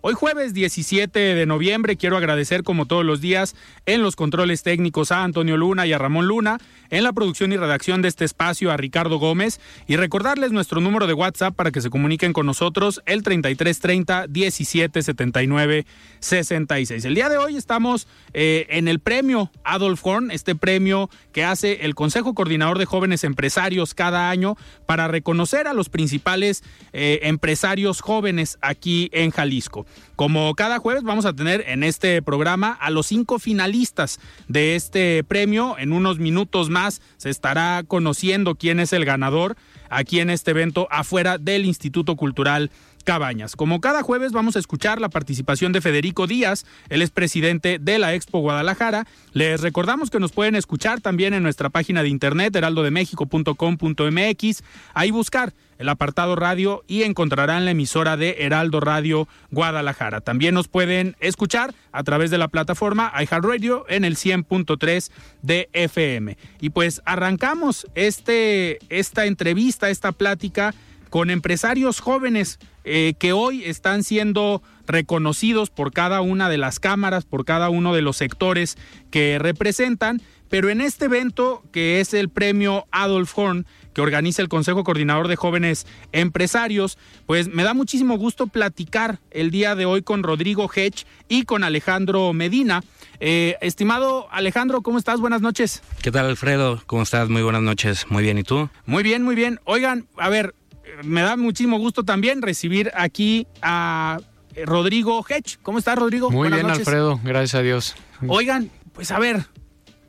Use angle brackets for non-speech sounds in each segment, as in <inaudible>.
Hoy jueves 17 de noviembre quiero agradecer como todos los días en los controles técnicos a Antonio Luna y a Ramón Luna, en la producción y redacción de este espacio a Ricardo Gómez y recordarles nuestro número de WhatsApp para que se comuniquen con nosotros el 3330 1779 66. El día de hoy estamos eh, en el premio Adolf Horn, este premio que hace el Consejo Coordinador de Jóvenes Empresarios cada año para reconocer a los principales eh, empresarios jóvenes aquí en Jalisco. Como cada jueves vamos a tener en este programa a los cinco finalistas de este premio. En unos minutos más se estará conociendo quién es el ganador aquí en este evento afuera del Instituto Cultural Cabañas. Como cada jueves vamos a escuchar la participación de Federico Díaz, él es presidente de la Expo Guadalajara. Les recordamos que nos pueden escuchar también en nuestra página de internet heraldodemexico.com.mx, ahí buscar el apartado radio y encontrarán la emisora de Heraldo Radio Guadalajara. También nos pueden escuchar a través de la plataforma iHeartRadio en el 100.3 de FM. Y pues arrancamos este, esta entrevista, esta plática con empresarios jóvenes eh, que hoy están siendo reconocidos por cada una de las cámaras, por cada uno de los sectores que representan, pero en este evento que es el premio Adolf Horn, que organiza el Consejo Coordinador de Jóvenes Empresarios, pues me da muchísimo gusto platicar el día de hoy con Rodrigo Hedge y con Alejandro Medina. Eh, estimado Alejandro, ¿cómo estás? Buenas noches. ¿Qué tal, Alfredo? ¿Cómo estás? Muy buenas noches. Muy bien, ¿y tú? Muy bien, muy bien. Oigan, a ver, me da muchísimo gusto también recibir aquí a Rodrigo Hedge. ¿Cómo estás, Rodrigo? Muy bien, Alfredo. Gracias a Dios. Oigan, pues a ver,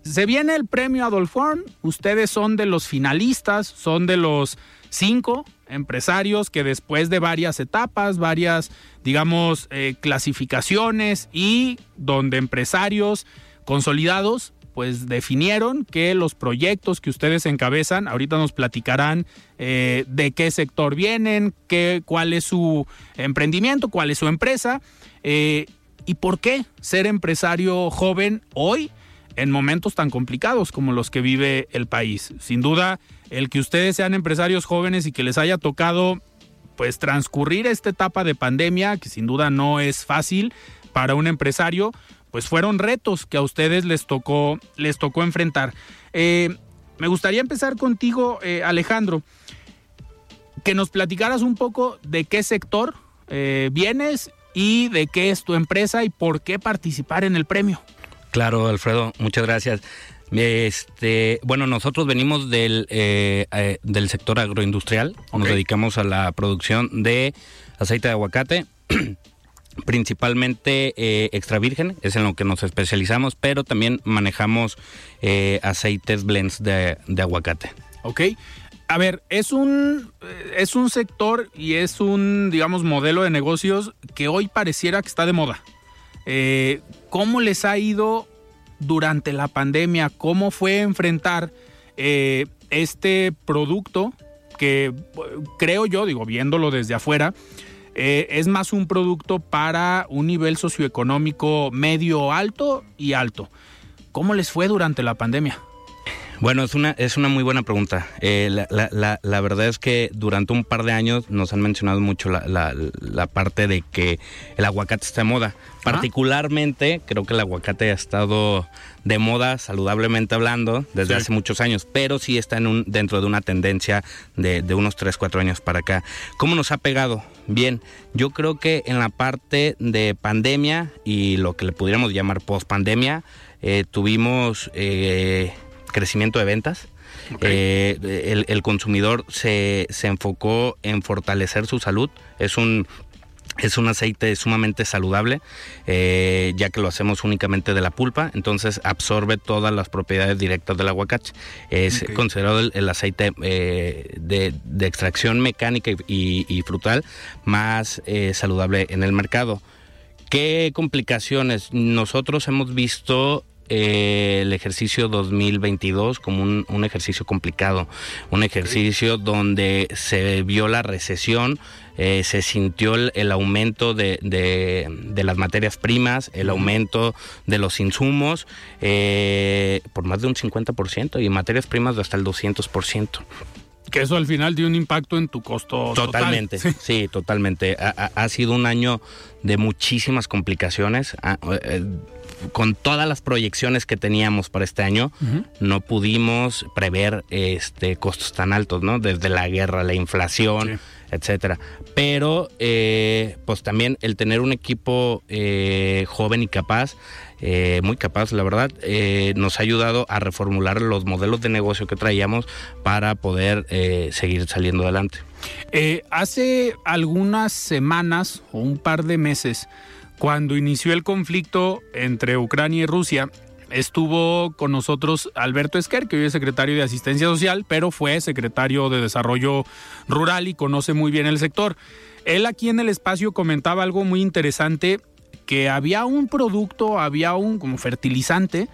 se viene el premio Adolf Horn. Ustedes son de los finalistas, son de los cinco empresarios que después de varias etapas, varias, digamos, eh, clasificaciones y donde empresarios consolidados pues definieron que los proyectos que ustedes encabezan, ahorita nos platicarán eh, de qué sector vienen, qué, cuál es su emprendimiento, cuál es su empresa eh, y por qué ser empresario joven hoy en momentos tan complicados como los que vive el país. Sin duda, el que ustedes sean empresarios jóvenes y que les haya tocado pues transcurrir esta etapa de pandemia, que sin duda no es fácil para un empresario, pues fueron retos que a ustedes les tocó, les tocó enfrentar. Eh, me gustaría empezar contigo, eh, Alejandro, que nos platicaras un poco de qué sector eh, vienes y de qué es tu empresa y por qué participar en el premio. Claro, Alfredo, muchas gracias. Este, bueno, nosotros venimos del, del sector agroindustrial, nos dedicamos a la producción de aceite de aguacate, <clears throat> principalmente eh, extra virgen, es en lo que nos especializamos, pero también manejamos eh, aceites blends de, aguacate. Ok. A ver, es un, es un sector y es un, digamos, modelo de negocios que hoy pareciera que está de moda. Eh, ¿Cómo les ha ido durante la pandemia? ¿Cómo fue enfrentar este producto que creo yo, digo, viéndolo desde afuera, eh, es más un producto para un nivel socioeconómico medio alto y alto. ¿Cómo les fue durante la pandemia? Bueno, es una, es una muy buena pregunta. Eh, la, verdad es que durante un par de años nos han mencionado mucho la, parte de que el aguacate está de moda. Particularmente, creo que el aguacate ha estado de moda, saludablemente hablando, desde hace muchos años, pero sí está en un, dentro de una tendencia de, unos 3, 4 años para acá. ¿Cómo nos ha pegado? Bien, yo creo que en la parte de pandemia y lo que le pudiéramos llamar post pandemia, eh, tuvimos eh, crecimiento de ventas. Eh, el, consumidor se, se enfocó en fortalecer su salud. Es un es un aceite sumamente saludable, eh, ya que lo hacemos únicamente de la pulpa, entonces absorbe todas las propiedades directas del aguacate. Es considerado el, aceite eh, de, extracción mecánica y, frutal más eh, saludable en el mercado. ¿Qué complicaciones? Nosotros hemos visto el ejercicio 2022 como un, ejercicio complicado, un ejercicio donde se vio la recesión, eh, se sintió el, aumento de, de, las materias primas, el aumento de los insumos eh, por más de un 50% y materias primas de hasta el 200%. Que eso al final dio un impacto en tu costo. Totalmente, sí, totalmente. Ha, sido un año de muchísimas complicaciones. Ah, eh, con todas las proyecciones que teníamos para este año, no pudimos prever este costos tan altos, ¿no? Desde la guerra, la inflación etcétera. Pero, eh, pues también el tener un equipo eh, joven y capaz, eh, muy capaz, la verdad, nos ha ayudado a reformular los modelos de negocio que traíamos para poder seguir saliendo adelante. hace algunas semanas o un par de meses, cuando inició el conflicto entre Ucrania y Rusia, estuvo con nosotros Alberto Esquer, que hoy es secretario de Asistencia Social, pero fue secretario de Desarrollo Rural y conoce muy bien el sector. Él aquí en el espacio comentaba algo muy interesante, que había un producto, había un como fertilizante,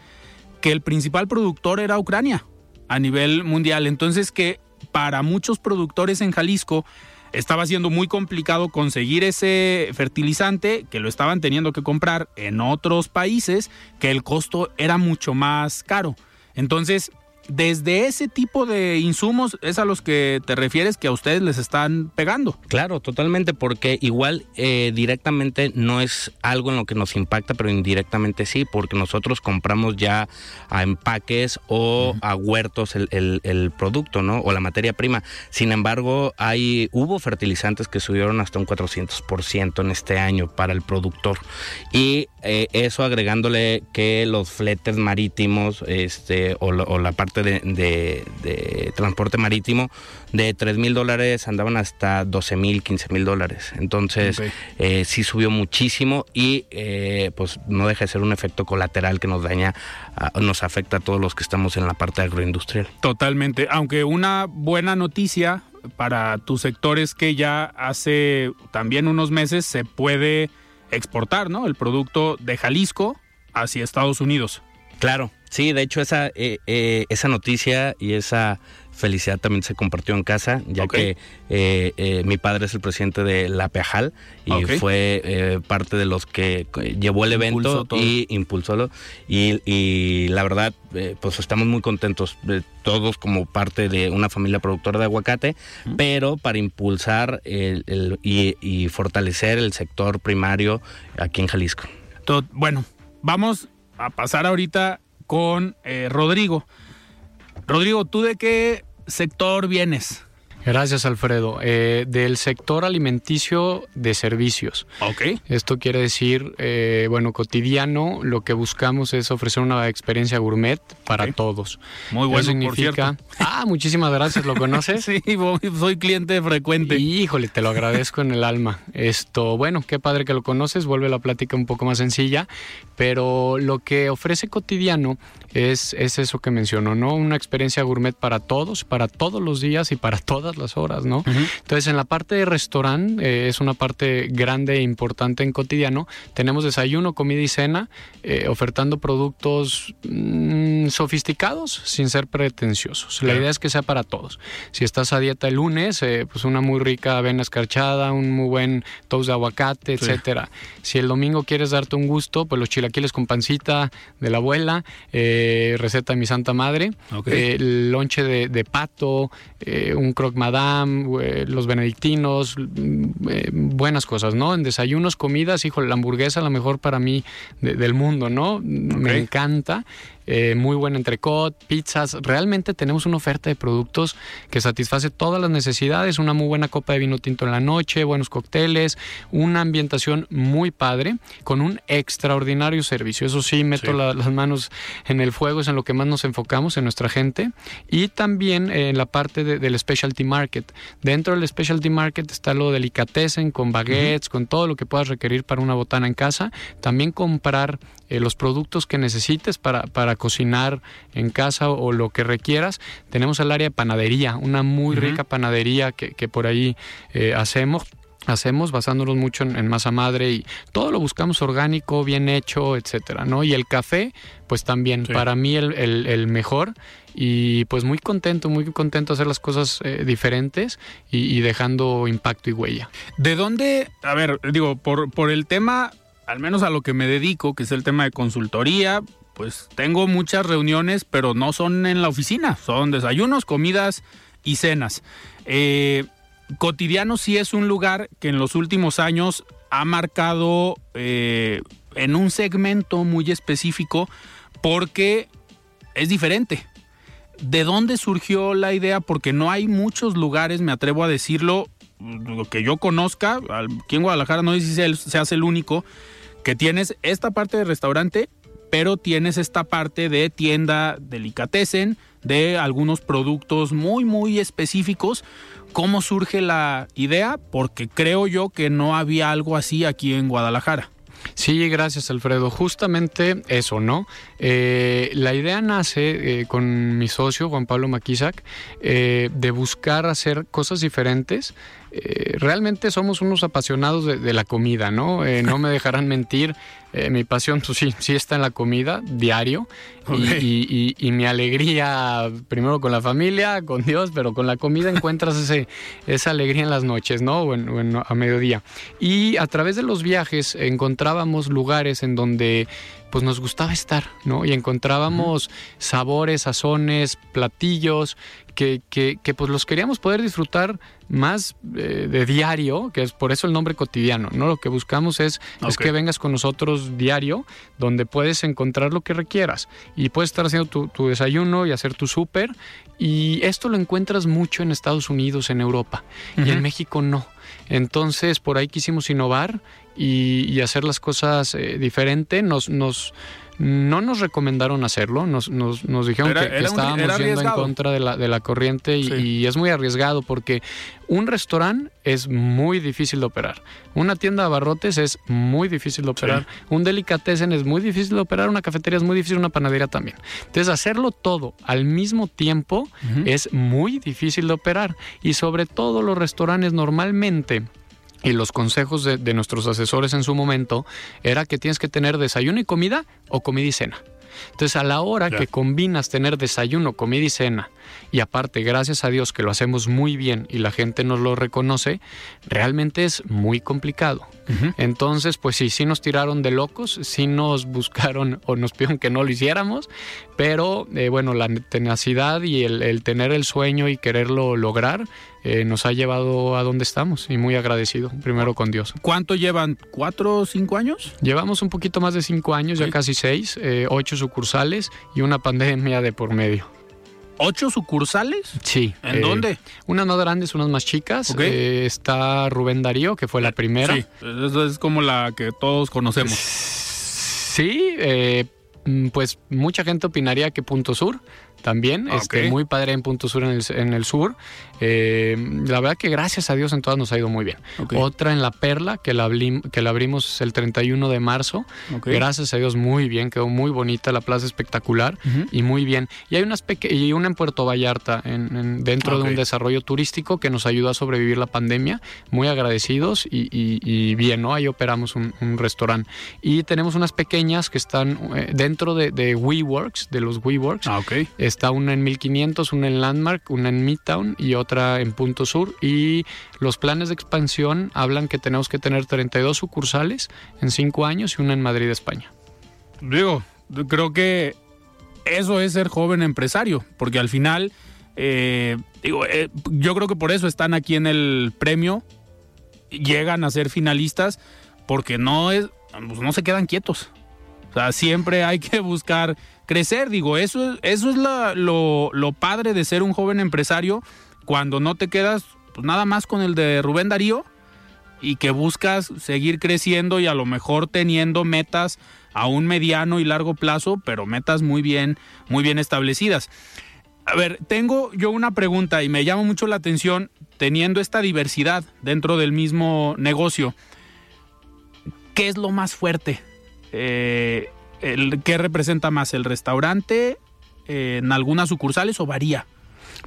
que el principal productor era Ucrania a nivel mundial. Entonces que para muchos productores en Jalisco, estaba siendo muy complicado conseguir ese fertilizante que lo estaban teniendo que comprar en otros países, que el costo era mucho más caro. Entonces, desde ese tipo de insumos es a los que te refieres que a ustedes les están pegando. Claro, totalmente, porque igual eh, directamente no es algo en lo que nos impacta, pero indirectamente sí, porque nosotros compramos ya a empaques o a huertos el, producto, ¿no? O la materia prima. Sin embargo, hay hubo fertilizantes que subieron hasta un 400% en este año para el productor. Y eh, eso agregándole que los fletes marítimos este, o, o la parte de, transporte marítimo, de 3 mil dólares andaban hasta 12 mil, 15 mil dólares. Entonces, eh, sí subió muchísimo y eh, pues no deja de ser un efecto colateral que nos daña, nos afecta a todos los que estamos en la parte agroindustrial. Totalmente, aunque una buena noticia para tus sectores que ya hace también unos meses se puede exportar, ¿no? El producto de Jalisco hacia Estados Unidos. Claro, sí, de hecho esa, eh, eh, esa noticia y esa felicidad también se compartió en casa, ya que eh, mi padre es el presidente de la Peajal y fue parte de los que llevó el evento y impulsó y, y la verdad, pues estamos muy contentos, todos como parte de una familia productora de aguacate, pero para impulsar el, y, y, fortalecer el sector primario aquí en Jalisco. bueno, vamos a pasar ahorita con eh, Rodrigo. Rodrigo, ¿tú de qué sector vienes? Gracias, Alfredo. Eh, del sector alimenticio de servicios. Ok. Esto quiere decir, eh, bueno, cotidiano, lo que buscamos es ofrecer una experiencia gourmet para todos. Muy bueno, significa... Ah, muchísimas gracias, ¿lo <laughs> conoces? sí, soy cliente frecuente. Híjole, te lo agradezco en el alma. Esto, bueno, qué padre que lo conoces, vuelve la plática un poco más sencilla, pero lo que ofrece cotidiano es, es eso que mencionó, ¿no? Una experiencia gourmet para todos, para todos los días y para todas las horas, ¿no? Entonces, en la parte de restaurante, eh, es una parte grande e importante en cotidiano, tenemos desayuno, comida y cena, eh, ofertando productos mm, sofisticados sin ser pretenciosos. La idea es que sea para todos. Si estás a dieta el lunes, eh, pues una muy rica avena escarchada, un muy buen toast de aguacate, etcétera. Si el domingo quieres darte un gusto, pues los chilaquiles con pancita de la abuela, eh, receta de mi santa madre, el lonche de, pato, un croque madame, los benedictinos, mm, buenas cosas, ¿no? En desayunos, comidas, hijo, la hamburguesa la mejor para mí del mundo, ¿no? Me encanta. Eh, muy buen entrecot, pizzas. Realmente tenemos una oferta de productos que satisface todas las necesidades, una muy buena copa de vino tinto en la noche, buenos cócteles, una ambientación muy padre, con un extraordinario servicio. Eso sí, meto las manos en el fuego, es en lo que más nos enfocamos en nuestra gente. Y también en la parte del specialty market. Dentro del specialty market está lo delicatessen, con baguettes, con todo lo que puedas requerir para una botana en casa. También comprar eh, los productos que necesites para, para cocinar en casa o, lo que requieras. Tenemos el área de panadería, una muy rica panadería que, que por ahí eh, hacemos hacemos basándonos mucho en, masa madre y todo lo buscamos orgánico, bien hecho, etcétera, ¿no? Y el café, pues también, para mí el, el, mejor y pues muy contento, muy contento de hacer las cosas eh, diferentes y, y, dejando impacto y huella. ¿De dónde, a ver, digo, por, por el tema al menos a lo que me dedico, que es el tema de consultoría, pues tengo muchas reuniones, pero no son en la oficina, son desayunos, comidas y cenas. Eh, cotidiano sí es un lugar que en los últimos años ha marcado eh, en un segmento muy específico porque es diferente. ¿De dónde surgió la idea? Porque no hay muchos lugares, me atrevo a decirlo, lo que yo conozca, aquí en Guadalajara no sé si se hace el único, que tienes esta parte de restaurante, pero tienes esta parte de tienda delicatessen, de algunos productos muy, muy específicos. ¿Cómo surge la idea? Porque creo yo que no había algo así aquí en Guadalajara. Sí, gracias Alfredo. Justamente eso, ¿no? Eh, la idea nace eh, con mi socio Juan Pablo Maquisac eh, de buscar hacer cosas diferentes eh, realmente somos unos apasionados de, la comida, ¿no? Eh, no me dejarán mentir, eh, mi pasión pues, sí, sí está en la comida diario y, mi alegría primero con la familia, con Dios, pero con la comida encuentras ese, esa alegría en las noches, ¿no? O, a mediodía. Y a través de los viajes encontrábamos lugares en donde pues nos gustaba estar, ¿no? Y encontrábamos sabores, sazones, platillos que, que, que, pues los queríamos poder disfrutar más eh, de diario, que es por eso el nombre cotidiano, ¿no? Lo que buscamos es, es que vengas con nosotros diario, donde puedes encontrar lo que requieras y puedes estar haciendo tu, desayuno y hacer tu súper y esto lo encuentras mucho en Estados Unidos, en Europa y en México no. Entonces por ahí quisimos innovar y, hacer las cosas eh, diferente. Nos, nos no nos recomendaron hacerlo, nos, nos, nos dijeron que, estábamos yendo en contra de la, de la corriente y, es muy arriesgado porque un restaurante es muy difícil de operar, una tienda de abarrotes es muy difícil de operar, un delicatessen es muy difícil de operar, una cafetería es muy difícil, una panadería también. Entonces hacerlo todo al mismo tiempo es muy difícil de operar. Y sobre todo los restaurantes normalmente y los consejos de, nuestros asesores en su momento era que tienes que tener desayuno y comida o comida y cena. Entonces, a la hora que combinas tener desayuno, comida y cena, y aparte, gracias a Dios que lo hacemos muy bien y la gente nos lo reconoce, realmente es muy complicado. Entonces, pues sí, sí nos tiraron de locos, sí nos <laughs> buscaron o nos pidieron que no lo hiciéramos, pero eh, bueno, la tenacidad y el, tener el sueño y quererlo lograr eh, nos ha llevado a donde estamos y muy agradecido, primero con Dios. ¿Cuánto llevan? ¿Cuatro o cinco años? Llevamos un poquito más de cinco años, ya casi seis, eh, ocho sucursales y una pandemia de por medio. ¿Ocho sucursales? Sí. ¿En dónde? Unas más grandes, unas más chicas. está Rubén Darío, que fue la primera. Sí, es como la que todos conocemos. Sí, pues mucha gente opinaría que Punto Sur también. Ah, este, muy padre en Punto Sur en el, en el sur. Eh, la verdad que gracias a Dios en todas nos ha ido muy bien. Otra en La Perla, que la, que la abrimos el 31 de marzo. Gracias a Dios muy bien, quedó muy bonita, la plaza espectacular y muy bien. Y hay unas y una en Puerto Vallarta, en, dentro de un desarrollo turístico que nos ayudó a sobrevivir la pandemia. Muy agradecidos y, bien, ¿no? Ahí operamos un, restaurante. Y tenemos unas pequeñas que están eh, dentro de, de WeWorks, de los WeWorks. Ah, ok Está una en 1500, una en Landmark, una en Midtown y otra en Punto Sur. Y los planes de expansión hablan que tenemos que tener 32 sucursales en 5 años y una en Madrid, España. Digo, creo que eso es ser joven empresario, porque al final, eh, digo, eh, yo creo que por eso están aquí en el premio, llegan a ser finalistas, porque no es, pues no se quedan quietos. Sea, siempre hay que buscar crecer. Digo, eso, eso es lo, lo padre de ser un joven empresario cuando no te quedas pues nada más con el de Rubén Darío y que buscas seguir creciendo y a lo mejor teniendo metas a un mediano y largo plazo, pero metas muy bien, muy bien establecidas. A ver, tengo yo una pregunta y me llama mucho la atención teniendo esta diversidad dentro del mismo negocio. ¿Qué es lo más fuerte? Eh, ¿Qué representa más? ¿El restaurante eh, en algunas sucursales o varía?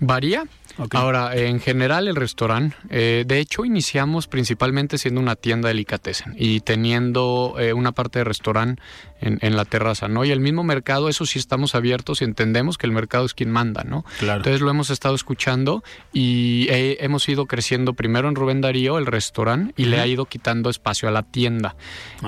Varía. Ahora, en general el restaurante, eh, de hecho iniciamos principalmente siendo una tienda de delicatessen y teniendo eh, una parte de restaurante en, la terraza, ¿no? Y el mismo mercado, eso sí estamos abiertos y entendemos que el mercado es quien manda, ¿no? Entonces lo hemos estado escuchando y hemos ido creciendo primero en Rubén Darío, el restaurante, y le ha ido quitando espacio a la tienda,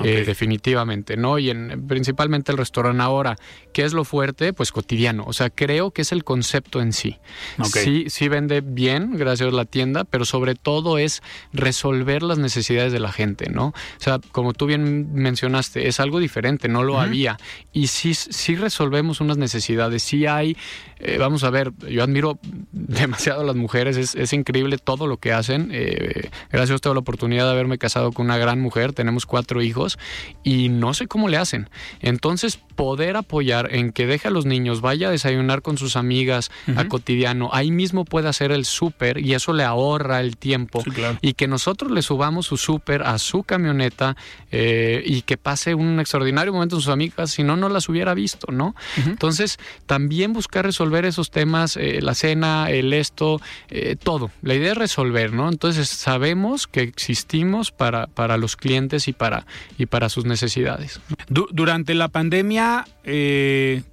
eh, definitivamente, ¿no? Y en, principalmente el restaurante ahora, ¿qué es lo fuerte? Pues cotidiano, o sea, creo que es el concepto en sí. Sí, sí vende bien, gracias a la tienda, pero sobre todo es resolver las necesidades de la gente, ¿no? O sea, como tú bien mencionaste, es algo diferente, ¿no? Lo había. Y sí, sí resolvemos unas necesidades, sí hay, eh, vamos a ver, yo admiro <laughs> demasiado a las mujeres, es, increíble todo lo que hacen. Eh, gracias a usted la oportunidad de haberme casado con una gran mujer, tenemos cuatro hijos y no sé cómo le hacen. Entonces, poder apoyar en que deje a los niños, vaya a desayunar con sus amigas a cotidiano, ahí mismo puede hacer el súper y eso le ahorra el tiempo. Y que nosotros le subamos su súper a su camioneta eh, y que pase un extraordinario momento sus amigas, si no, no las hubiera visto, ¿no? Entonces, también buscar resolver esos temas, eh, la cena, el esto, eh, todo. La idea es resolver, ¿no? Entonces, sabemos que existimos para, para los clientes y para, y para sus necesidades. durante la pandemia, eh,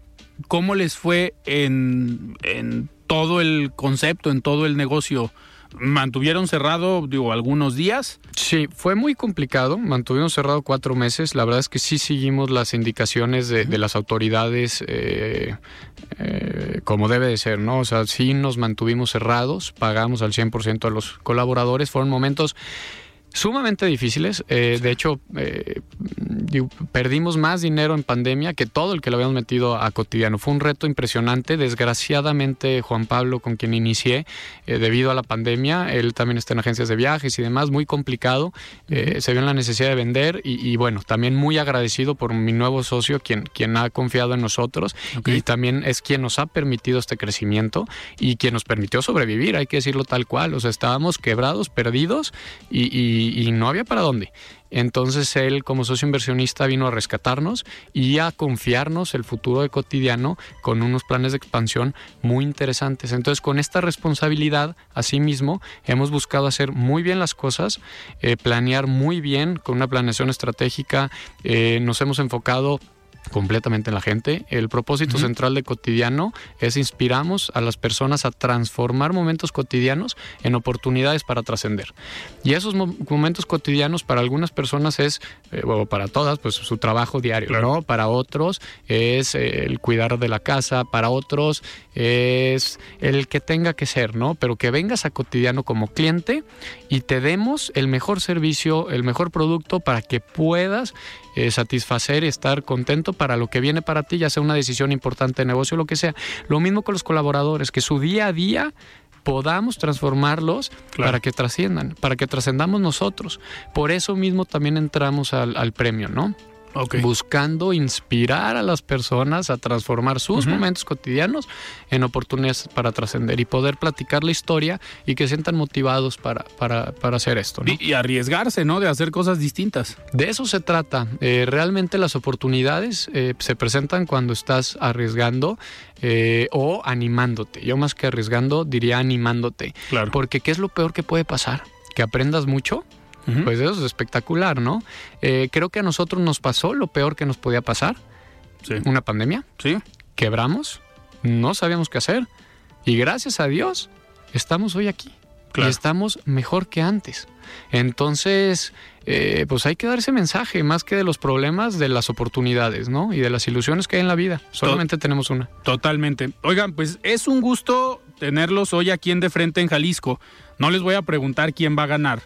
¿cómo les fue en, en todo el concepto, en todo el negocio? Mantuvieron cerrado, digo, algunos días. Sí, fue muy complicado. Mantuvimos cerrado cuatro meses. La verdad es que sí seguimos las indicaciones de, las autoridades eh, eh, como debe de ser, ¿no? O sea, sí nos mantuvimos cerrados, pagamos al 100% a los colaboradores. Fueron momentos sumamente difíciles. Eh, de hecho, eh, perdimos más dinero en pandemia que todo el que lo habíamos metido a cotidiano. Fue un reto impresionante. Desgraciadamente, Juan Pablo, con quien inicié, eh, debido a la pandemia, él también está en agencias de viajes y demás, muy complicado. se vio en la necesidad de vender y, bueno, también muy agradecido por mi nuevo socio, quien, quien ha confiado en nosotros y también es quien nos ha permitido este crecimiento y quien nos permitió sobrevivir, hay que decirlo tal cual. O sea, estábamos quebrados, perdidos y y, no había para dónde. Entonces él como socio inversionista vino a rescatarnos y a confiarnos el futuro de cotidiano con unos planes de expansión muy interesantes. Entonces con esta responsabilidad, asimismo, hemos buscado hacer muy bien las cosas, eh, planear muy bien con una planeación estratégica, eh, nos hemos enfocado completamente en la gente. El propósito central de cotidiano es inspiramos a las personas a transformar momentos cotidianos en oportunidades para trascender. Y esos momentos cotidianos para algunas personas es, eh, o para todas, pues su trabajo diario, ¿no? Para otros es eh, el cuidar de la casa, para otros es el que tenga que ser, ¿no? Pero que vengas a cotidiano como cliente y te demos el mejor servicio, el mejor producto para que puedas eh, satisfacer y estar contento para lo que viene para ti, ya sea una decisión importante de negocio o lo que sea. Lo mismo con los colaboradores, que su día a día podamos transformarlos para que trasciendan, para que trascendamos nosotros. Por eso mismo también entramos al, al premio, ¿no? Buscando inspirar a las personas a transformar sus momentos cotidianos en oportunidades para trascender y poder platicar la historia y que sientan motivados para, para, hacer esto. Y, arriesgarse, ¿no? De hacer cosas distintas. De eso se trata. Eh, realmente las oportunidades eh, se presentan cuando estás arriesgando eh, o animándote. Yo más que arriesgando diría animándote. Claro. Porque ¿qué es lo peor que puede pasar? Que aprendas mucho pues eso es espectacular, ¿no? Eh, creo que a nosotros nos pasó lo peor que nos podía pasar. Sí. Una pandemia. Sí. Quebramos. no sabíamos qué hacer. Y gracias a Dios, estamos hoy aquí. Y estamos mejor que antes. Entonces, eh, pues hay que dar ese mensaje, más que de los problemas, de las oportunidades, ¿no? Y de las ilusiones que hay en la vida. Solamente tenemos una. Totalmente. Oigan, pues es un gusto tenerlos hoy aquí en De Frente en Jalisco. No les voy a preguntar quién va a ganar,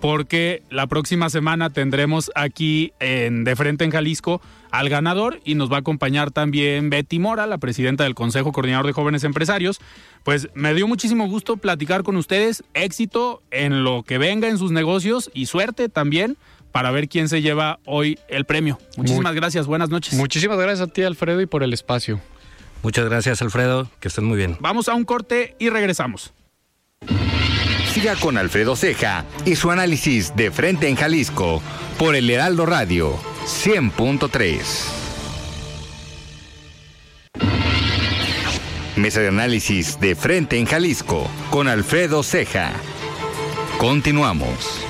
porque la próxima semana tendremos aquí en De Frente en Jalisco al ganador y nos va a acompañar también Betty Mora, la presidenta del Consejo Coordinador de Jóvenes Empresarios. Pues me dio muchísimo gusto platicar con ustedes, éxito en lo que venga en sus negocios y suerte también para ver quién se lleva hoy el premio. Muchísimas gracias, buenas noches. Muchísimas gracias a ti Alfredo y por el espacio. Muchas gracias Alfredo, que estén muy bien. Vamos a un corte y regresamos. Con Alfredo Ceja y su análisis de frente en Jalisco por el Heraldo Radio 100.3. Mesa de análisis de frente en Jalisco con Alfredo Ceja. Continuamos.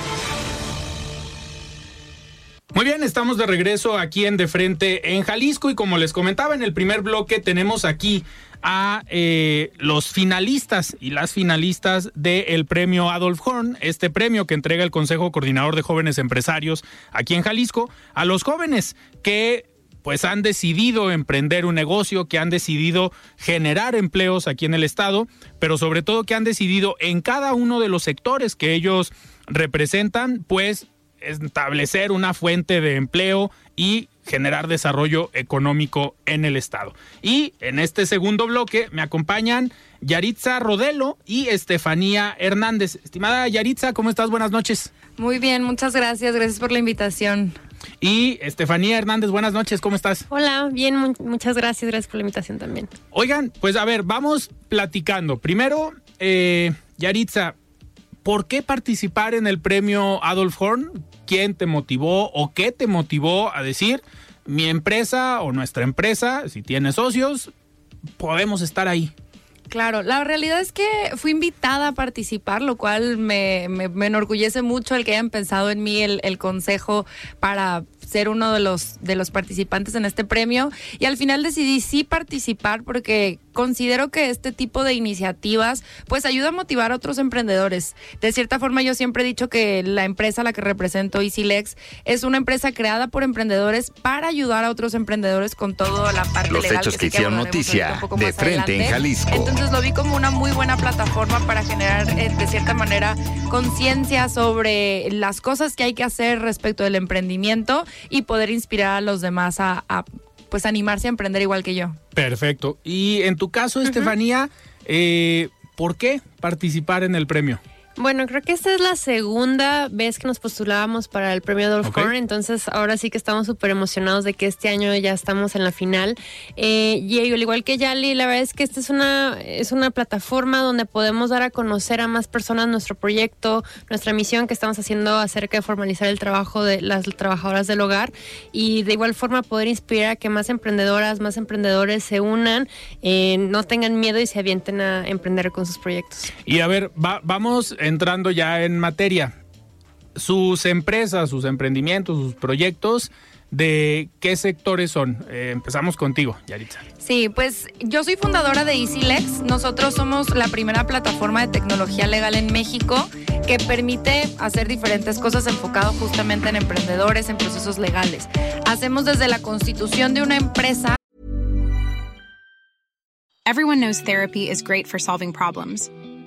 Muy bien, estamos de regreso aquí en De Frente en Jalisco y como les comentaba en el primer bloque tenemos aquí a eh, los finalistas y las finalistas del premio Adolf Horn, este premio que entrega el Consejo Coordinador de Jóvenes Empresarios aquí en Jalisco, a los jóvenes que pues han decidido emprender un negocio, que han decidido generar empleos aquí en el estado, pero sobre todo que han decidido en cada uno de los sectores que ellos representan, pues establecer una fuente de empleo y generar desarrollo económico en el estado. Y en este segundo bloque me acompañan Yaritza Rodelo y Estefanía Hernández. Estimada Yaritza, ¿cómo estás? Buenas noches. Muy bien, muchas gracias. Gracias por la invitación. Y Estefanía Hernández, buenas noches, ¿cómo estás? Hola, bien, muchas gracias, gracias por la invitación también. Oigan, pues a ver, vamos platicando. Primero, eh, Yaritza, ¿por qué participar en el premio Adolf Horn? ¿Quién te motivó o qué te motivó a decir, mi empresa o nuestra empresa, si tiene socios, podemos estar ahí? Claro, la realidad es que fui invitada a participar, lo cual me, enorgullece mucho el que hayan pensado en mí el, consejo para ser uno de los, de los participantes en este premio y al final decidí sí participar porque considero que este tipo de iniciativas pues ayuda a motivar a otros emprendedores. De cierta forma yo siempre he dicho que la empresa a la que represento, EasyLex, es una empresa creada por emprendedores para ayudar a otros emprendedores con toda la parte Los legal. hechos que, hicieron noticia de frente en Jalisco. Entonces lo vi como una muy buena plataforma para generar eh, de cierta manera conciencia sobre las cosas que hay que hacer respecto del emprendimiento y poder inspirar a los demás a, pues animarse a emprender igual que yo. Perfecto. Y en tu caso, Estefanía, eh, ¿por qué participar en el premio? Bueno, creo que esta es la segunda vez que nos postulábamos para el premio Dolph okay. entonces ahora sí que estamos súper emocionados de que este año ya estamos en la final. Eh, y al igual que Yali, la verdad es que esta es una, es una plataforma donde podemos dar a conocer a más personas nuestro proyecto, nuestra misión que estamos haciendo acerca de formalizar el trabajo de las trabajadoras del hogar y de igual forma poder inspirar a que más emprendedoras, más emprendedores se unan, eh, no tengan miedo y se avienten a emprender con sus proyectos. Y a ver, vamos entrando ya en materia, sus empresas, sus emprendimientos, sus proyectos, ¿de qué sectores son? Eh, empezamos contigo, Yaritza. Sí, pues yo soy fundadora de EasyLex. Nosotros somos la primera plataforma de tecnología legal en México que permite hacer diferentes cosas enfocado justamente en emprendedores, en procesos legales. Hacemos desde la constitución de una empresa. Everyone knows therapy is great for solving problems.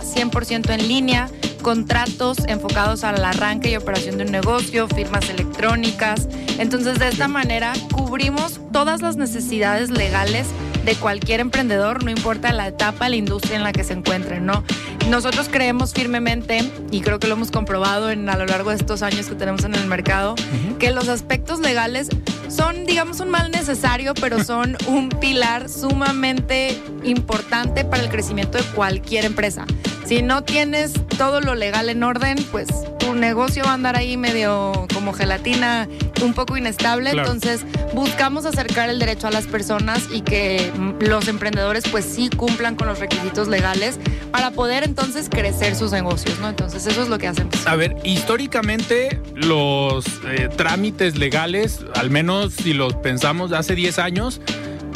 100% en línea, contratos enfocados al arranque y operación de un negocio, firmas electrónicas. Entonces, de esta manera cubrimos todas las necesidades legales de cualquier emprendedor, no importa la etapa, la industria en la que se encuentren, ¿no? Nosotros creemos firmemente, y creo que lo hemos comprobado en, a lo largo de estos años que tenemos en el mercado, que los aspectos legales son, digamos, un mal necesario, pero <laughs> son un pilar sumamente importante para el crecimiento de cualquier empresa. Si no tienes todo lo legal en orden, pues tu negocio va a andar ahí medio como gelatina, un poco inestable. Entonces buscamos acercar el derecho a las personas y que los emprendedores pues sí cumplan con los requisitos legales para poder entonces crecer sus negocios, ¿no? Entonces eso es lo que hacemos. A ver, históricamente los eh, trámites legales, al menos si los pensamos hace 10 años,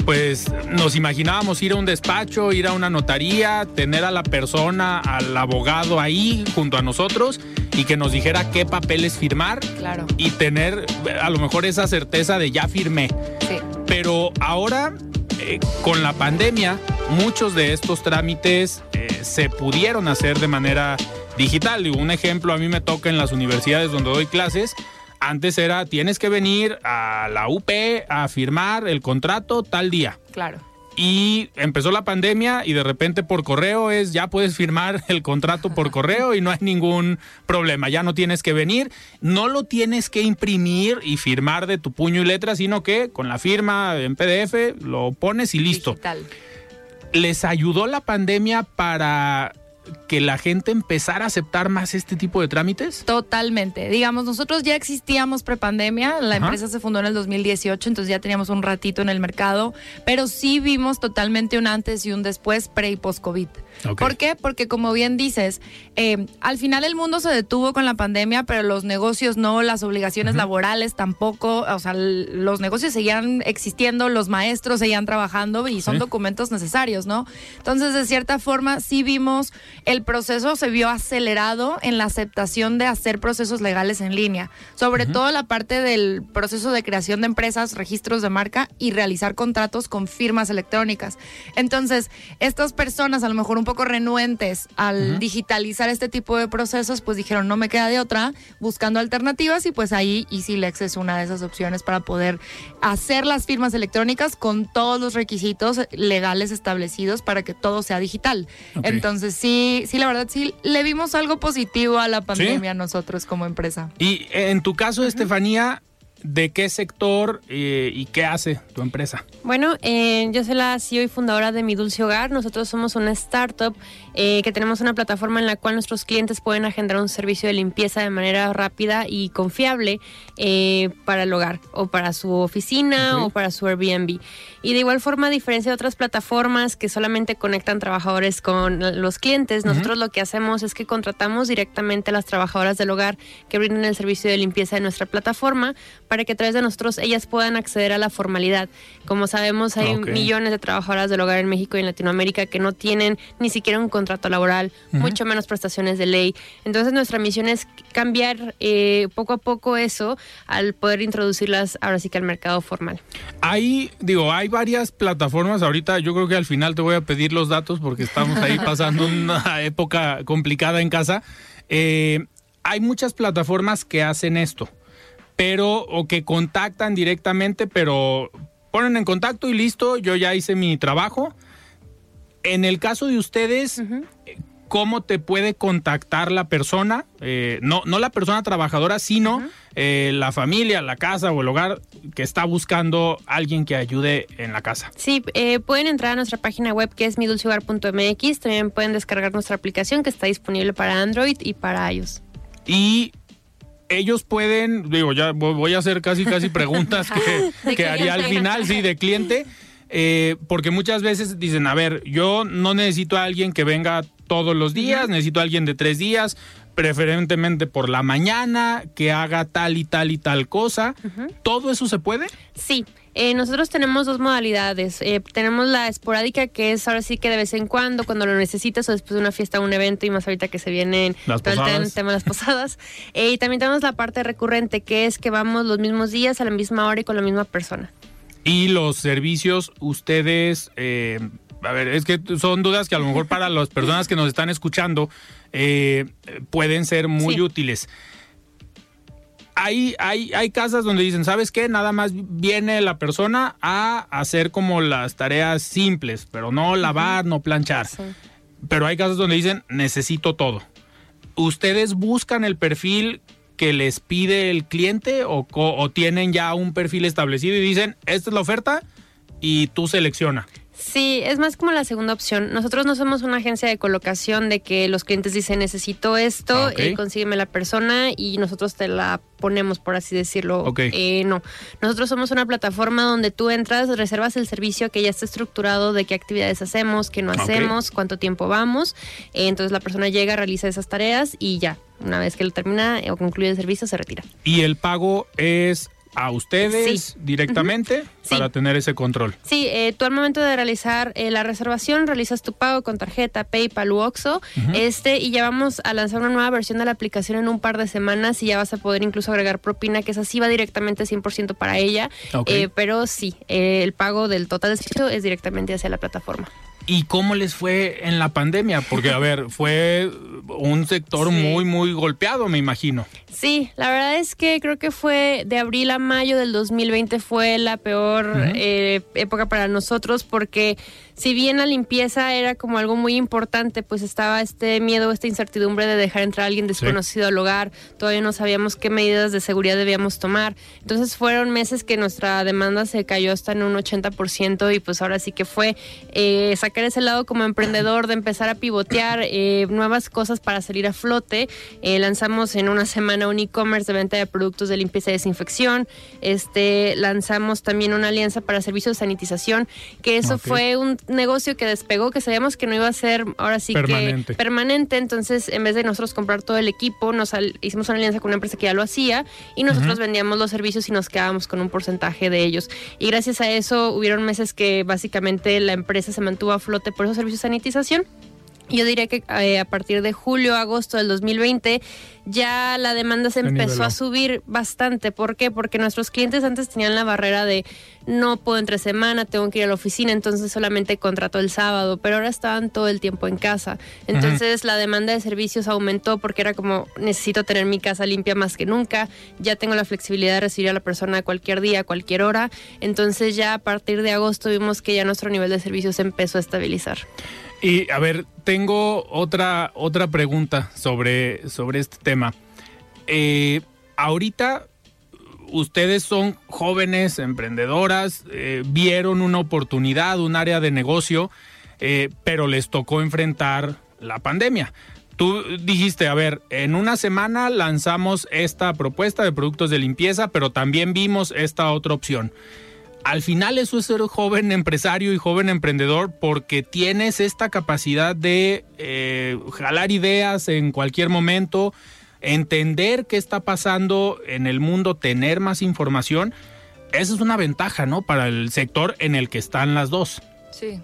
pues nos imaginábamos ir a un despacho, ir a una notaría, tener a la persona, al abogado ahí junto a nosotros y que nos dijera qué papeles firmar claro. y tener a lo mejor esa certeza de ya firmé. Sí. Pero ahora, eh, con la pandemia, muchos de estos trámites eh, se pudieron hacer de manera digital. Y un ejemplo, a mí me toca en las universidades donde doy clases antes era, tienes que venir a la UP a firmar el contrato tal día. Claro. Y empezó la pandemia y de repente por correo es, ya puedes firmar <laughs> el contrato por correo y no hay ningún problema, ya no tienes que venir, no lo tienes que imprimir y firmar de tu puño y letra, sino que con la firma en PDF lo pones y listo. Digital. ¿Les ayudó la pandemia para que la gente empezara a aceptar más este tipo de trámites? Totalmente. Digamos, nosotros ya existíamos prepandemia, la Ajá. empresa se fundó en el 2018, entonces ya teníamos un ratito en el mercado, pero sí vimos totalmente un antes y un después pre y post COVID. ¿Por qué? Porque como bien dices, eh, al final el mundo se detuvo con la pandemia, pero los negocios no, las obligaciones laborales tampoco, o sea, los negocios seguían existiendo, los maestros seguían trabajando y son Sí. documentos necesarios, ¿no? Entonces, de cierta forma, sí vimos el proceso se vio acelerado en la aceptación de hacer procesos legales en línea, sobre todo la parte del proceso de creación de empresas, registros de marca y realizar contratos con firmas electrónicas. Entonces, estas personas a lo mejor un poco renuentes al digitalizar este tipo de procesos, pues dijeron, no me queda de otra, buscando alternativas y pues ahí EasyLex es una de esas opciones para poder hacer las firmas electrónicas con todos los requisitos legales establecidos para que todo sea digital. Entonces, sí, sí, la verdad, sí, le vimos algo positivo a la pandemia nosotros como empresa. Y en tu caso, Estefanía, ¿de qué sector eh, y qué hace tu empresa? Bueno, eh, yo soy la CEO y fundadora de Mi Dulce Hogar. Nosotros somos una startup eh, que tenemos una plataforma en la cual nuestros clientes pueden agendar un servicio de limpieza de manera rápida y confiable eh, para el hogar o para su oficina o para su Airbnb. Y de igual forma, a diferencia de otras plataformas que solamente conectan trabajadores con los clientes, nosotros lo que hacemos es que contratamos directamente a las trabajadoras del hogar que brindan el servicio de limpieza de nuestra plataforma para que a través de nosotros ellas puedan acceder a la formalidad. Como sabemos, hay Ok. millones de trabajadoras del hogar en México y en Latinoamérica que no tienen ni siquiera un contrato laboral, mucho menos prestaciones de ley. Entonces, nuestra misión es cambiar eh, poco a poco eso al poder introducirlas ahora sí que al mercado formal. Hay, digo, hay varias plataformas. Ahorita yo creo que al final te voy a pedir los datos porque estamos ahí <laughs> pasando una época complicada en casa. Eh, hay muchas plataformas que hacen esto, pero o que contactan directamente, pero ponen en contacto y listo, yo ya hice mi trabajo. En el caso de ustedes, ¿cómo te puede contactar la persona? Eh, no, no la persona trabajadora, sino eh, la familia, la casa o el hogar que está buscando alguien que ayude en la casa. Sí, eh, pueden entrar a nuestra página web que es midulcehogar.mx. También pueden descargar nuestra aplicación que está disponible para Android y para iOS. Y ellos pueden, digo, ya vo- voy a hacer casi casi preguntas <laughs> que, que haría al final, sí, de cliente, <laughs> eh, porque muchas veces dicen, a ver, yo no necesito a alguien que venga todos los días, necesito a alguien de tres días, preferentemente por la mañana, que haga tal y tal y tal cosa. ¿Todo eso se puede? Sí, eh, nosotros tenemos dos modalidades. Eh, tenemos la esporádica, que es ahora sí que de vez en cuando, cuando lo necesitas o después de una fiesta o un evento, y más ahorita que se vienen Las posadas. tema de las posadas. Eh, y también tenemos la parte recurrente, que es que vamos los mismos días a la misma hora y con la misma persona. Y los servicios, ustedes, eh, a ver, es que son dudas que a lo mejor para las personas que nos están escuchando eh, pueden ser muy útiles. Hay, hay, hay casas donde dicen, ¿sabes qué? Nada más viene la persona a hacer como las tareas simples, pero no lavar, no planchar. Pero hay casas donde dicen, necesito todo. ¿Ustedes buscan el perfil que les pide el cliente o, tienen ya un perfil establecido y dicen, esta es la oferta y tú selecciona? Sí, es más como la segunda opción. Nosotros no somos una agencia de colocación de que los clientes dicen necesito esto, y ah, consígueme la persona y nosotros te la ponemos, por así decirlo. Eh, no, nosotros somos una plataforma donde tú entras, reservas el servicio que ya está estructurado de qué actividades hacemos, qué no hacemos, cuánto tiempo vamos. Eh, entonces la persona llega, realiza esas tareas y ya, una vez que lo termina o concluye el servicio, se retira. ¿Y el pago es a ustedes directamente para tener ese control. Sí, eh, tú al momento de realizar eh, la reservación realizas tu pago con tarjeta, PayPal u Oxxo, este y ya vamos a lanzar una nueva versión de la aplicación en un par de semanas y ya vas a poder incluso agregar propina que esa sí va directamente 100% para ella, eh, pero sí, el pago del total de servicio es directamente hacia la plataforma. ¿Y cómo les fue en la pandemia? Porque, a ver, fue un sector muy, muy golpeado, me imagino. Sí, la verdad es que creo que fue de abril a mayo del 2020 fue la peor eh, época para nosotros porque si bien la limpieza era como algo muy importante, pues estaba este miedo, esta incertidumbre de dejar entrar a alguien desconocido al hogar, todavía no sabíamos qué medidas de seguridad debíamos tomar. Entonces fueron meses que nuestra demanda se cayó hasta en un 80% y pues ahora sí que fue eh, sacar ese lado como emprendedor, de empezar a pivotear eh, nuevas cosas para salir a flote. Eh, lanzamos en una semana un e-commerce de venta de productos de limpieza y desinfección. Este, lanzamos también una alianza para servicios de sanitización, que eso fue un negocio que despegó, que sabíamos que no iba a ser ahora sí permanente. que permanente. Entonces, en vez de nosotros comprar todo el equipo, nos hicimos una alianza con una empresa que ya lo hacía y nosotros vendíamos los servicios y nos quedábamos con un porcentaje de ellos. Y gracias a eso hubieron meses que básicamente la empresa se mantuvo a flote por esos servicios de sanitización. Yo diría que eh, a partir de julio, agosto del 2020 ya la demanda se, empezó a subir bastante. ¿Por qué? Porque nuestros clientes antes tenían la barrera de no puedo entre semana, tengo que ir a la oficina, entonces solamente contrato el sábado, pero ahora estaban todo el tiempo en casa. Entonces la demanda de servicios aumentó porque era como necesito tener mi casa limpia más que nunca, ya tengo la flexibilidad de recibir a la persona cualquier día, cualquier hora. Entonces ya a partir de agosto vimos que ya nuestro nivel de servicios empezó a estabilizar. Y a ver, tengo otra, otra pregunta sobre, sobre este tema. Eh, ahorita ustedes son jóvenes, emprendedoras, eh, vieron una oportunidad, un área de negocio, eh, pero les tocó enfrentar la pandemia. Tú dijiste, a ver, en una semana lanzamos esta propuesta de productos de limpieza, pero también vimos esta otra opción al final eso es ser joven empresario y joven emprendedor porque tienes esta capacidad de eh, jalar ideas en cualquier momento, entender qué está pasando en el mundo, tener más información. Esa es una ventaja, ¿no? Para el sector en el que están las dos. Sí.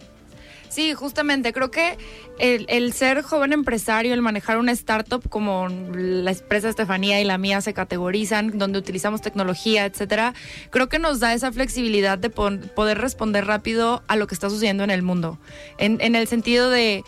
Sí, justamente, creo que el, ser joven empresario, el manejar una startup como la empresa Estefanía y la mía se categorizan, donde utilizamos tecnología, etcétera, creo que nos da esa flexibilidad de poder responder rápido a lo que está sucediendo en el mundo. En, en el sentido de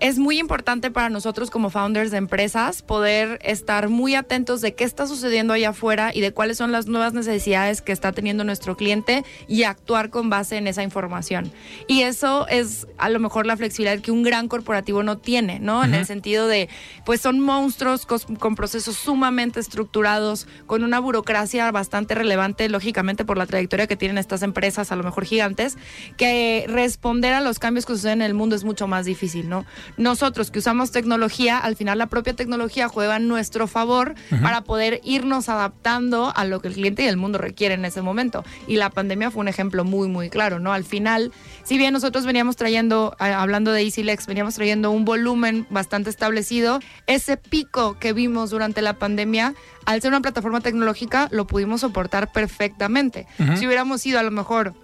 es muy importante para nosotros como founders de empresas poder estar muy atentos de qué está sucediendo allá afuera y de cuáles son las nuevas necesidades que está teniendo nuestro cliente y actuar con base en esa información. Y eso es a lo mejor la flexibilidad que un gran corporativo no tiene, ¿no? En el sentido de, pues son monstruos con, procesos sumamente estructurados, con una burocracia bastante relevante, lógicamente por la trayectoria que tienen estas empresas, a lo mejor gigantes, que responder a los cambios que suceden en el mundo es mucho más difícil, ¿no? Nosotros que usamos tecnología, al final la propia tecnología juega en nuestro favor para poder irnos adaptando a lo que el cliente y el mundo requieren en ese momento. Y la pandemia fue un ejemplo muy, muy claro, ¿no? Al final, si bien nosotros veníamos trayendo, hablando de EasyLex, veníamos trayendo un volumen bastante establecido, ese pico que vimos durante la pandemia, al ser una plataforma tecnológica, lo pudimos soportar perfectamente. Si hubiéramos ido a lo mejor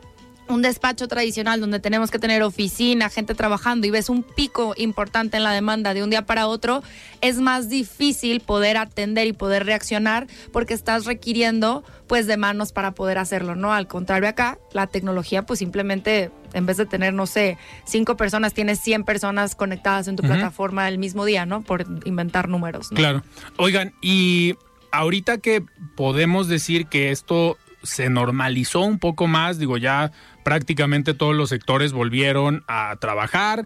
un despacho tradicional donde tenemos que tener oficina, gente trabajando y ves un pico importante en la demanda de un día para otro, es más difícil poder atender y poder reaccionar porque estás requiriendo pues de manos para poder hacerlo, ¿no? Al contrario acá, la tecnología pues simplemente en vez de tener, no sé, cinco personas, tienes 100 personas conectadas en tu plataforma el mismo día, ¿no? Por inventar números. ¿no? Claro. Oigan, y ahorita que podemos decir que esto se normalizó un poco más, digo, ya prácticamente todos los sectores volvieron a trabajar.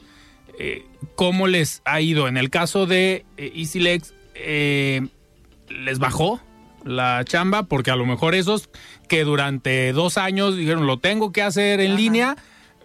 Eh, ¿Cómo les ha ido? En el caso de eh, EasyLex, eh, ¿les bajó la chamba? Porque a lo mejor esos que durante dos años dijeron, lo tengo que hacer en línea,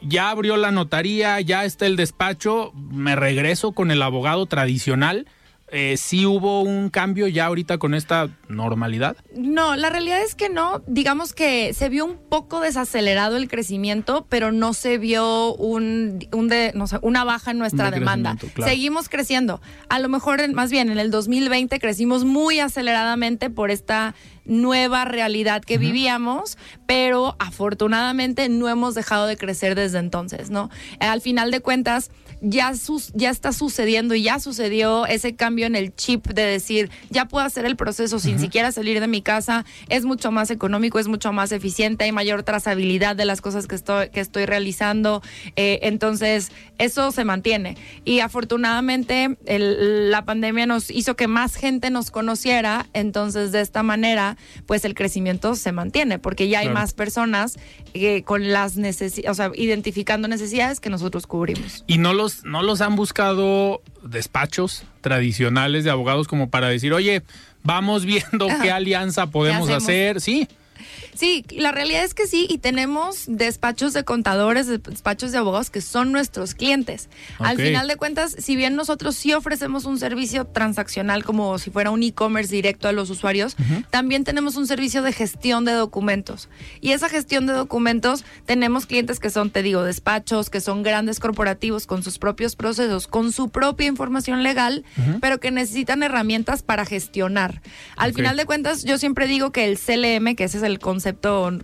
ya abrió la notaría, ya está el despacho, me regreso con el abogado tradicional eh, sí hubo un cambio ya ahorita con esta normalidad? No, la realidad es que no. Digamos que se vio un poco desacelerado el crecimiento, pero no se vio un, de, no sé, una baja en nuestra demanda. Seguimos creciendo. A lo mejor, más bien, en el 2020 crecimos muy aceleradamente por esta nueva realidad que vivíamos, pero afortunadamente no hemos dejado de crecer desde entonces, ¿no? Al final de cuentas, ya, ya está sucediendo y ya sucedió ese cambio en el chip de decir, ya puedo hacer el proceso sin siquiera salir de mi casa, es mucho más económico, es mucho más eficiente, hay mayor trazabilidad de las cosas que estoy, que estoy realizando, eh, entonces eso se mantiene. Y afortunadamente la pandemia nos hizo que más gente nos conociera, entonces de esta manera, pues el crecimiento se mantiene, porque ya hay más personas eh, con las necesidades, o sea, identificando necesidades que nosotros cubrimos. Y no los no los han buscado despachos tradicionales de abogados como para decir, oye, vamos viendo qué alianza podemos hacer? Sí. Sí, la realidad es que sí, y tenemos despachos de contadores, despachos de abogados que son nuestros clientes. Al final de cuentas, si bien nosotros sí ofrecemos un servicio transaccional como si fuera un e-commerce directo a los usuarios, también tenemos un servicio de gestión de documentos. Y esa gestión de documentos tenemos clientes que son, te digo, despachos, que son grandes corporativos con sus propios procesos, con su propia información legal, pero que necesitan herramientas para gestionar. Al final de cuentas, yo siempre digo que el CLM, que ese es el concepto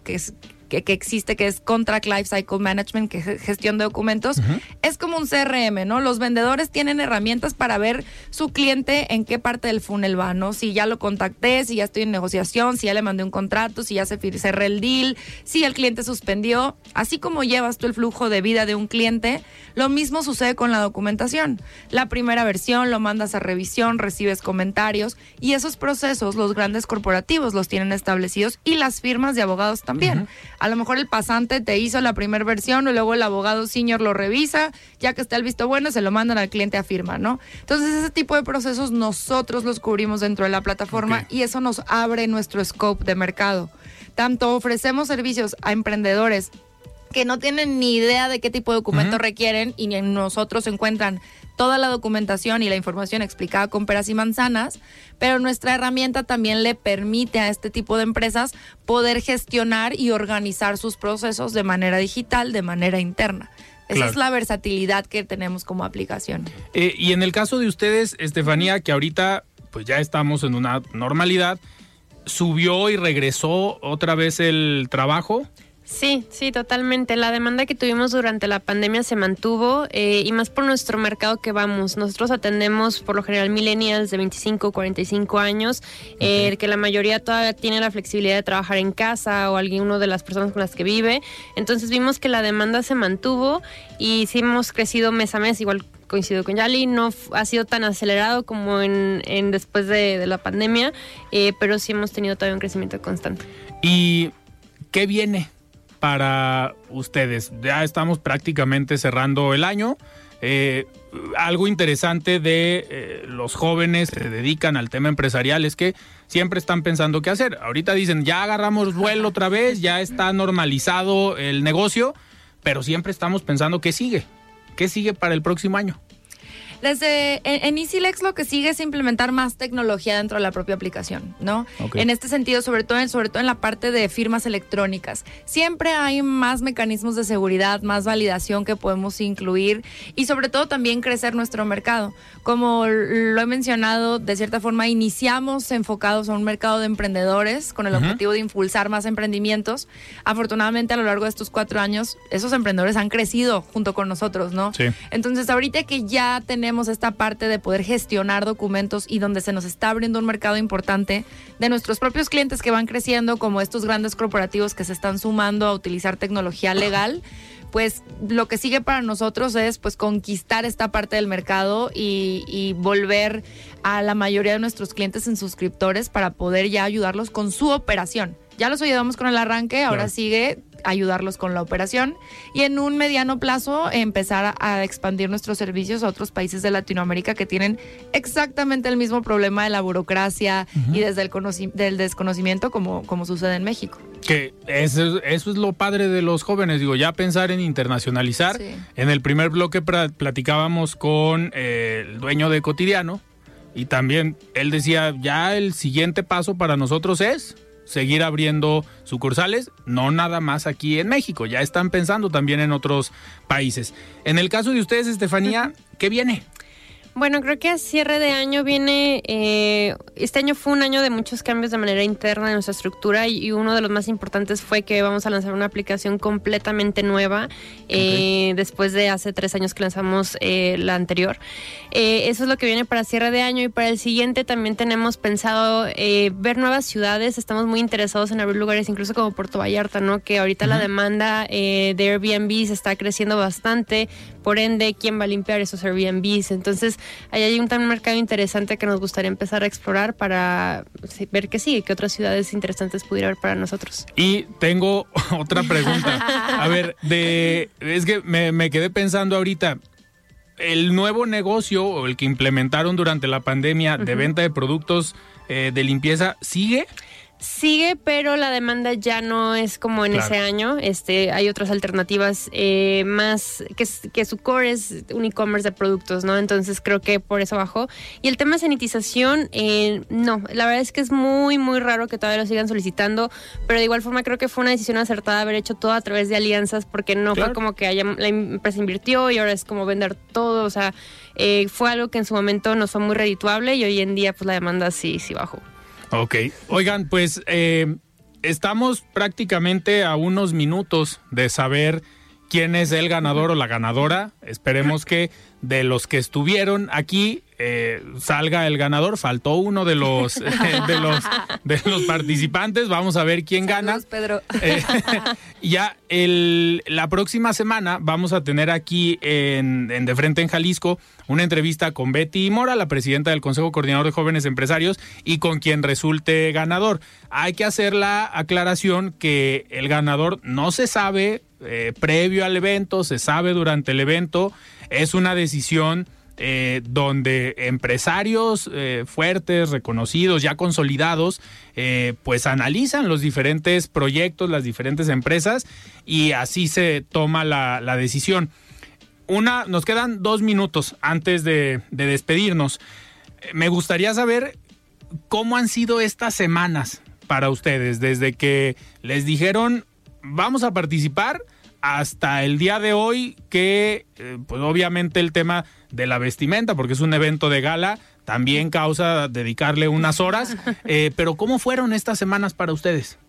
que es que, existe, que es Contract Lifecycle Management, que es gestión de documentos, es como un CRM, ¿no? Los vendedores tienen herramientas para ver su cliente en qué parte del funnel va, ¿no? Si ya lo contacté, si ya estoy en negociación, si ya le mandé un contrato, si ya se cerré el deal, si el cliente suspendió. Así como llevas tú el flujo de vida de un cliente, lo mismo sucede con la documentación. La primera versión lo mandas a revisión, recibes comentarios y esos procesos los grandes corporativos los tienen establecidos y las firmas de abogados también. A lo mejor el pasante te hizo la primera versión y luego el abogado senior lo revisa, ya que está el visto bueno, se lo mandan al cliente a firma, ¿no? Entonces ese tipo de procesos nosotros los cubrimos dentro de la plataforma y eso nos abre nuestro scope de mercado. Tanto ofrecemos servicios a emprendedores que no tienen ni idea de qué tipo de documento requieren y en nosotros encuentran toda la documentación y la información explicada con peras y manzanas, pero nuestra herramienta también le permite a este tipo de empresas poder gestionar y organizar sus procesos de manera digital, de manera interna. Esa es la versatilidad que tenemos como aplicación. Eh, y en el caso de ustedes, Estefanía, que ahorita pues ya estamos en una normalidad, ¿subió y regresó otra vez el trabajo? Sí, sí, totalmente. La demanda que tuvimos durante la pandemia se mantuvo eh, y más por nuestro mercado que vamos. Nosotros atendemos por lo general millennials de 25, 45 años, eh, que la mayoría todavía tiene la flexibilidad de trabajar en casa o alguno de las personas con las que vive. Entonces vimos que la demanda se mantuvo y sí hemos crecido mes a mes, igual coincido con Yali, no ha sido tan acelerado como en, después de, la pandemia, eh, pero sí hemos tenido todavía un crecimiento constante. ¿Y qué viene? Para ustedes. Ya estamos prácticamente cerrando el año. Eh, algo interesante de eh, los jóvenes que se dedican al tema empresarial es que siempre están pensando qué hacer. Ahorita dicen, ya agarramos vuelo otra vez, ya está normalizado el negocio, pero siempre estamos pensando qué sigue, qué sigue para el próximo año. Desde en, EasyLex lo que sigue es implementar más tecnología dentro de la propia aplicación, ¿no? En este sentido, sobre todo, en, sobre todo en la parte de firmas electrónicas. Siempre hay más mecanismos de seguridad, más validación que podemos incluir y sobre todo también crecer nuestro mercado. Como lo he mencionado, de cierta forma iniciamos enfocados a un mercado de emprendedores con el objetivo de impulsar más emprendimientos. Afortunadamente a lo largo de estos cuatro años, esos emprendedores han crecido junto con nosotros, ¿no? Sí. Entonces ahorita que ya tenemos esta parte de poder gestionar documentos y donde se nos está abriendo un mercado importante de nuestros propios clientes que van creciendo, como estos grandes corporativos que se están sumando a utilizar tecnología legal pues lo que sigue para nosotros es pues conquistar esta parte del mercado y, y, volver a la mayoría de nuestros clientes en suscriptores para poder ya ayudarlos con su operación. Ya los ayudamos con el arranque, ahora sigue ayudarlos con la operación y en un mediano plazo empezar a, expandir nuestros servicios a otros países de Latinoamérica que tienen exactamente el mismo problema de la burocracia y desde el del desconocimiento como, como sucede en México. Que eso, es lo padre de los jóvenes, digo, ya pensar en internacionalizar. En el primer bloque platicábamos con eh, el dueño de Cotidiano y también él decía, ya el siguiente paso para nosotros es seguir abriendo sucursales, no nada más aquí en México, ya están pensando también en otros países. En el caso de ustedes, Estefanía, ¿qué viene? Bueno, creo que a cierre de año viene, eh, este año fue un año de muchos cambios de manera interna en nuestra estructura y, uno de los más importantes fue que vamos a lanzar una aplicación completamente nueva eh, después de hace tres años que lanzamos eh, la anterior. eso es lo que viene para cierre de año y para el siguiente también tenemos pensado ver nuevas ciudades, estamos muy interesados en abrir lugares incluso como Puerto Vallarta, ¿no? Que ahorita la demanda de Airbnb se está creciendo bastante, por ende, ¿quién va a limpiar esos Airbnbs? Entonces, ahí hay un mercado interesante que nos gustaría empezar a explorar para ver que sí, que otras ciudades interesantes pudiera haber para nosotros. Y tengo <laughs> otra pregunta. A ver, de, es que me, quedé pensando ahorita, el nuevo negocio o el que implementaron durante la pandemia de venta de productos eh, de limpieza, ¿sigue? Sigue, pero la demanda ya no es como en ese año. Este, hay otras alternativas eh, más que, que, su core es un e-commerce de productos, ¿no? Entonces creo que por eso bajó. Y el tema de sanitización, eh, no, la verdad es que es muy, muy raro que todavía lo sigan solicitando, pero de igual forma creo que fue una decisión acertada haber hecho todo a través de alianzas, porque no fue como que haya, la empresa invirtió y ahora es como vender todo, o sea, eh, fue algo que en su momento no fue muy redituable y hoy en día pues la demanda sí, sí bajó. Ok. Oigan, pues eh, estamos prácticamente a unos minutos de saber quién es el ganador o la ganadora. Esperemos que de los que estuvieron aquí eh, salga el ganador. Faltó uno de los, <laughs> de los de los participantes. Vamos a ver quién gana. Pedro. Eh, <laughs> ya el, la próxima semana vamos a tener aquí en, en, De Frente en Jalisco una entrevista con Betty Mora, la presidenta del Consejo Coordinador de Jóvenes Empresarios, y con quien resulte ganador. Hay que hacer la aclaración que el ganador no se sabe eh, previo al evento, se sabe durante el evento. Es una decisión eh, donde empresarios eh, fuertes, reconocidos, ya consolidados, eh, pues analizan los diferentes proyectos, las diferentes empresas y así se toma la, decisión. Una, nos quedan dos minutos antes de, de despedirnos. Me gustaría saber cómo han sido estas semanas para ustedes, desde que les dijeron vamos a participar hasta el día de hoy que, eh, pues obviamente el tema de la vestimenta, porque es un evento de gala, también causa dedicarle unas horas. <laughs> Eh, pero ¿cómo fueron estas semanas para ustedes?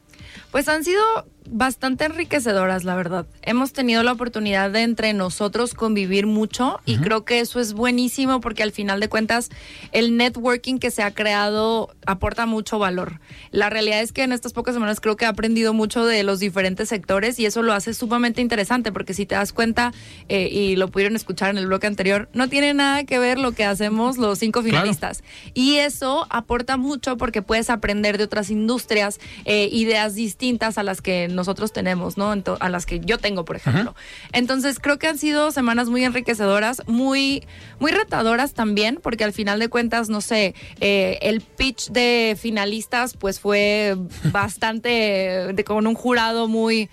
Pues han sido bastante enriquecedoras, la verdad. Hemos tenido la oportunidad de entre nosotros convivir mucho y creo que eso es buenísimo porque al final de cuentas el networking que se ha creado aporta mucho valor. La realidad es que en estas pocas semanas creo que he aprendido mucho de los diferentes sectores y eso lo hace sumamente interesante porque si te das cuenta eh, y lo pudieron escuchar en el bloque anterior, no tiene nada que ver lo que hacemos los cinco finalistas. Y eso aporta mucho porque puedes aprender de otras industrias, eh, ideas distintas a las que nosotros tenemos, ¿no? a las que yo tengo, por ejemplo. Entonces, creo que han sido semanas muy enriquecedoras, muy, muy retadoras también, porque al final de cuentas, no sé, eh, el pitch de finalistas, pues fue <laughs> bastante, de, con un jurado muy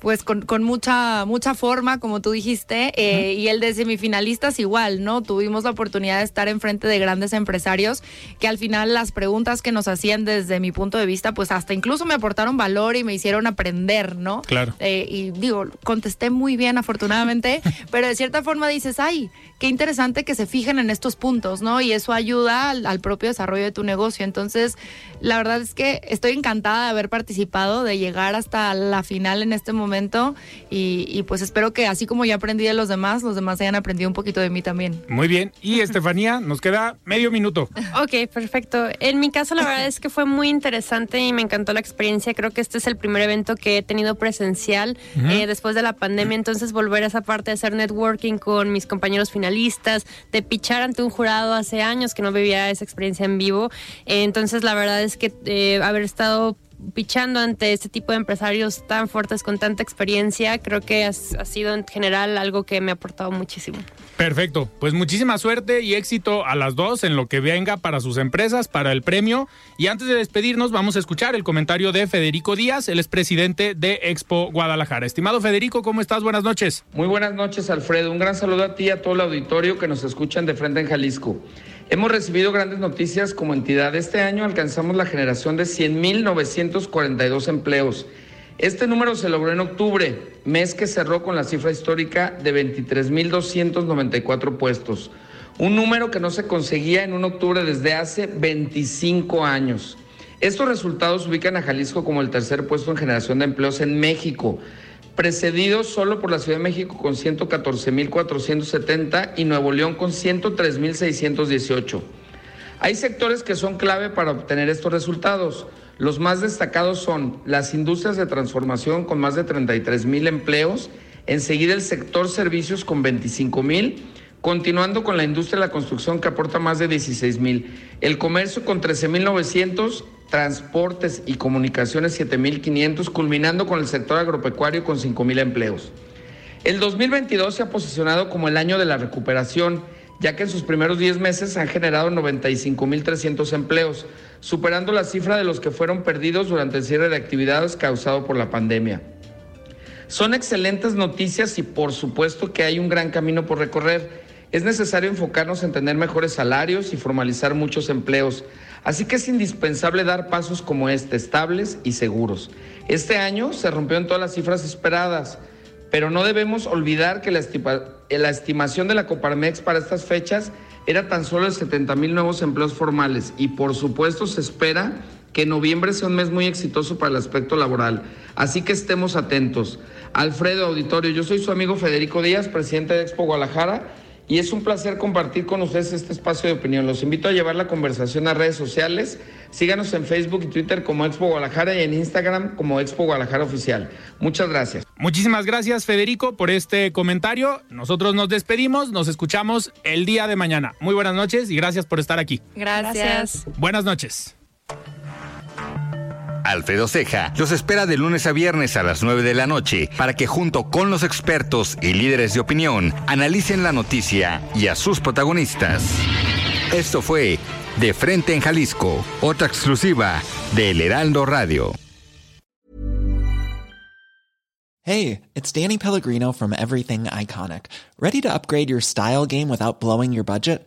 pues con, con, mucha, mucha forma, como tú dijiste, eh, y el de semifinalistas igual, ¿no? Tuvimos la oportunidad de estar enfrente de grandes empresarios que al final las preguntas que nos hacían desde mi punto de vista, pues hasta incluso me aportaron valor y me hicieron aprender, ¿no? Claro. Eh, y digo, contesté muy bien afortunadamente, <laughs> pero de cierta forma dices, ay, qué interesante que se fijen en estos puntos, ¿no? Y eso ayuda al, al propio desarrollo de tu negocio. Entonces, la verdad es que estoy encantada de haber participado, de llegar hasta la final en este momento momento y, pues espero que así como yo aprendí de los demás, los demás hayan aprendido un poquito de mí también. Muy bien. Y <laughs> Estefanía, nos queda medio minuto. Ok, perfecto. En mi caso la verdad es que fue muy interesante y me encantó la experiencia. Creo que este es el primer evento que he tenido presencial eh, después de la pandemia, entonces volver a esa parte de hacer networking con mis compañeros finalistas, de pichar ante un jurado hace años que no vivía esa experiencia en vivo. entonces la verdad es que eh, haber estado pichando ante este tipo de empresarios tan fuertes con tanta experiencia, creo que ha, sido en general algo que me ha aportado muchísimo. Perfecto, pues muchísima suerte y éxito a las dos en lo que venga para sus empresas, para el premio. Y antes de despedirnos, vamos a escuchar el comentario de Federico Díaz, el expresidente de Expo Guadalajara. Estimado Federico, ¿cómo estás? Buenas noches. Muy buenas noches, Alfredo. Un gran saludo a ti y a todo el auditorio que nos escuchan de frente en Jalisco. Hemos recibido grandes noticias como entidad. Este año alcanzamos la generación de 100.942 empleos. Este número se logró en octubre, mes que cerró con la cifra histórica de 23.294 puestos. Un número que no se conseguía en un octubre desde hace 25 años. Estos resultados ubican a Jalisco como el tercer puesto en generación de empleos en México, precedido solo por la Ciudad de México con 114.470 y Nuevo León con 103.618. Hay sectores que son clave para obtener estos resultados. Los más destacados son las industrias de transformación con más de 33.000 empleos, enseguida el sector servicios con 25.000, continuando con la industria de la construcción que aporta más de 16.000, el comercio con 13.900 transportes y comunicaciones 7.500, culminando con el sector agropecuario con 5.000 empleos. El 2022 se ha posicionado como el año de la recuperación, ya que en sus primeros 10 meses han generado 95.300 empleos, superando la cifra de los que fueron perdidos durante el cierre de actividades causado por la pandemia. Son excelentes noticias y por supuesto que hay un gran camino por recorrer. Es necesario enfocarnos en tener mejores salarios y formalizar muchos empleos, Así que es indispensable dar pasos como este, estables y seguros. Este año se rompió en todas las cifras esperadas, pero no debemos olvidar que la, estimación de la Coparmex para estas fechas era tan solo de 70 mil nuevos empleos formales y por supuesto se espera que noviembre sea un mes muy exitoso para el aspecto laboral. Así que estemos atentos. Alfredo Auditorio, yo soy su amigo Federico Díaz, presidente de Expo Guadalajara y es un placer compartir con ustedes este espacio de opinión. Los invito a llevar la conversación a redes sociales. Síganos en Facebook y Twitter como Expo Guadalajara y en Instagram como Expo Guadalajara Oficial. Muchas gracias. Muchísimas gracias, Federico, por este comentario. Nosotros nos despedimos, nos escuchamos el día de mañana. Muy buenas noches y gracias por estar aquí. Gracias. Buenas noches. Alfredo Ceja los espera de lunes a viernes a las 9 de la noche para que junto con los expertos y líderes de opinión analicen la noticia y a sus protagonistas. Esto fue De Frente en Jalisco, otra exclusiva de El Heraldo Radio. Hey, it's Danny Pellegrino from Everything Iconic. ¿Ready to upgrade your style game without blowing your budget?